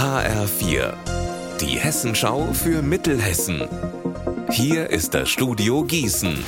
HR4, die Hessenschau für Mittelhessen. Hier ist das Studio Gießen.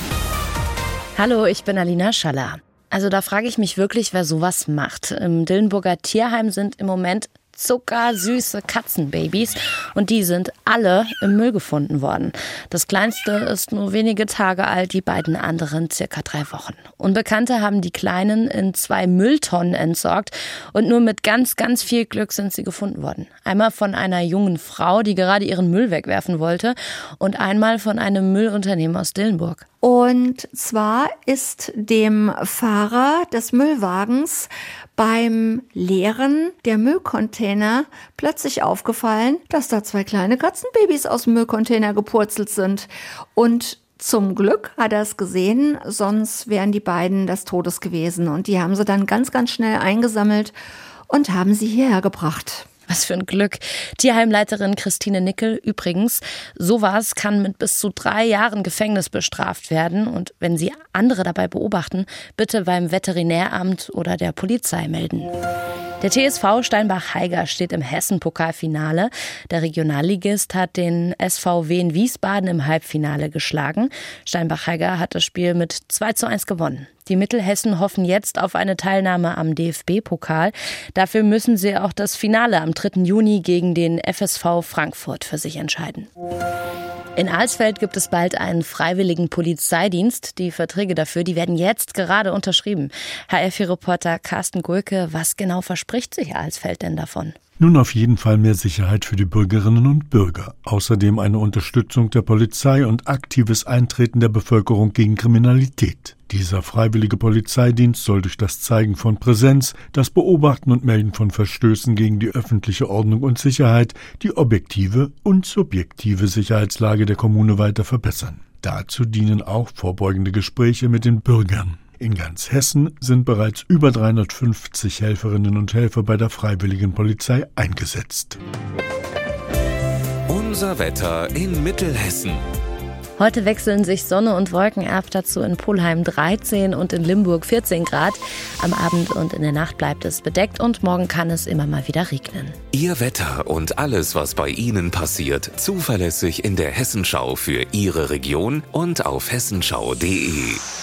Hallo, ich bin Alina Schaller. Also da frage ich mich wirklich, wer sowas macht. Im Dillenburger Tierheim sind im Moment zuckersüße Katzenbabys und die sind alle im Müll gefunden worden. Das kleinste ist nur wenige Tage alt, die beiden anderen circa drei Wochen. Unbekannte haben die Kleinen in zwei Mülltonnen entsorgt und nur mit ganz, ganz viel Glück sind sie gefunden worden. Einmal von einer jungen Frau, die gerade ihren Müll wegwerfen wollte und einmal von einem Müllunternehmen aus Dillenburg. Und zwar ist dem Fahrer des Müllwagens beim Leeren der Müllcontainer plötzlich aufgefallen, dass da zwei kleine Katzenbabys aus dem Müllcontainer gepurzelt sind. Und zum Glück hat er es gesehen, sonst wären die beiden des Todes gewesen. Und die haben sie dann ganz, ganz schnell eingesammelt und haben sie hierher gebracht. Was für ein Glück. Tierheimleiterin Christine Nickel übrigens, sowas kann mit bis zu drei Jahren Gefängnis bestraft werden. Und wenn Sie andere dabei beobachten, bitte beim Veterinäramt oder der Polizei melden. Der TSV Steinbach-Heiger steht im Hessen-Pokalfinale. Der Regionalligist hat den SVW in Wiesbaden im Halbfinale geschlagen. Steinbach-Heiger hat das Spiel mit 2 zu 1 gewonnen. Die Mittelhessen hoffen jetzt auf eine Teilnahme am DFB-Pokal. Dafür müssen sie auch das Finale am 3. Juni gegen den FSV Frankfurt für sich entscheiden. In Alsfeld gibt es bald einen freiwilligen Polizeidienst. Die Verträge dafür, die werden jetzt gerade unterschrieben. HR4-Reporter Carsten Gulke, was genau verspricht sich Alsfeld denn davon? Nun auf jeden Fall mehr Sicherheit für die Bürgerinnen und Bürger. Außerdem eine Unterstützung der Polizei und aktives Eintreten der Bevölkerung gegen Kriminalität. Dieser freiwillige Polizeidienst soll durch das Zeigen von Präsenz, das Beobachten und Melden von Verstößen gegen die öffentliche Ordnung und Sicherheit die objektive und subjektive Sicherheitslage der Kommune weiter verbessern. Dazu dienen auch vorbeugende Gespräche mit den Bürgern. In ganz Hessen sind bereits über 350 Helferinnen und Helfer bei der Freiwilligen Polizei eingesetzt. Unser Wetter in Mittelhessen. Heute wechseln sich Sonne und Wolken ab, dazu in Polheim 13 und in Limburg 14 Grad. Am Abend und in der Nacht bleibt es bedeckt und morgen kann es immer mal wieder regnen. Ihr Wetter und alles, was bei Ihnen passiert, zuverlässig in der Hessenschau für Ihre Region und auf hessenschau.de.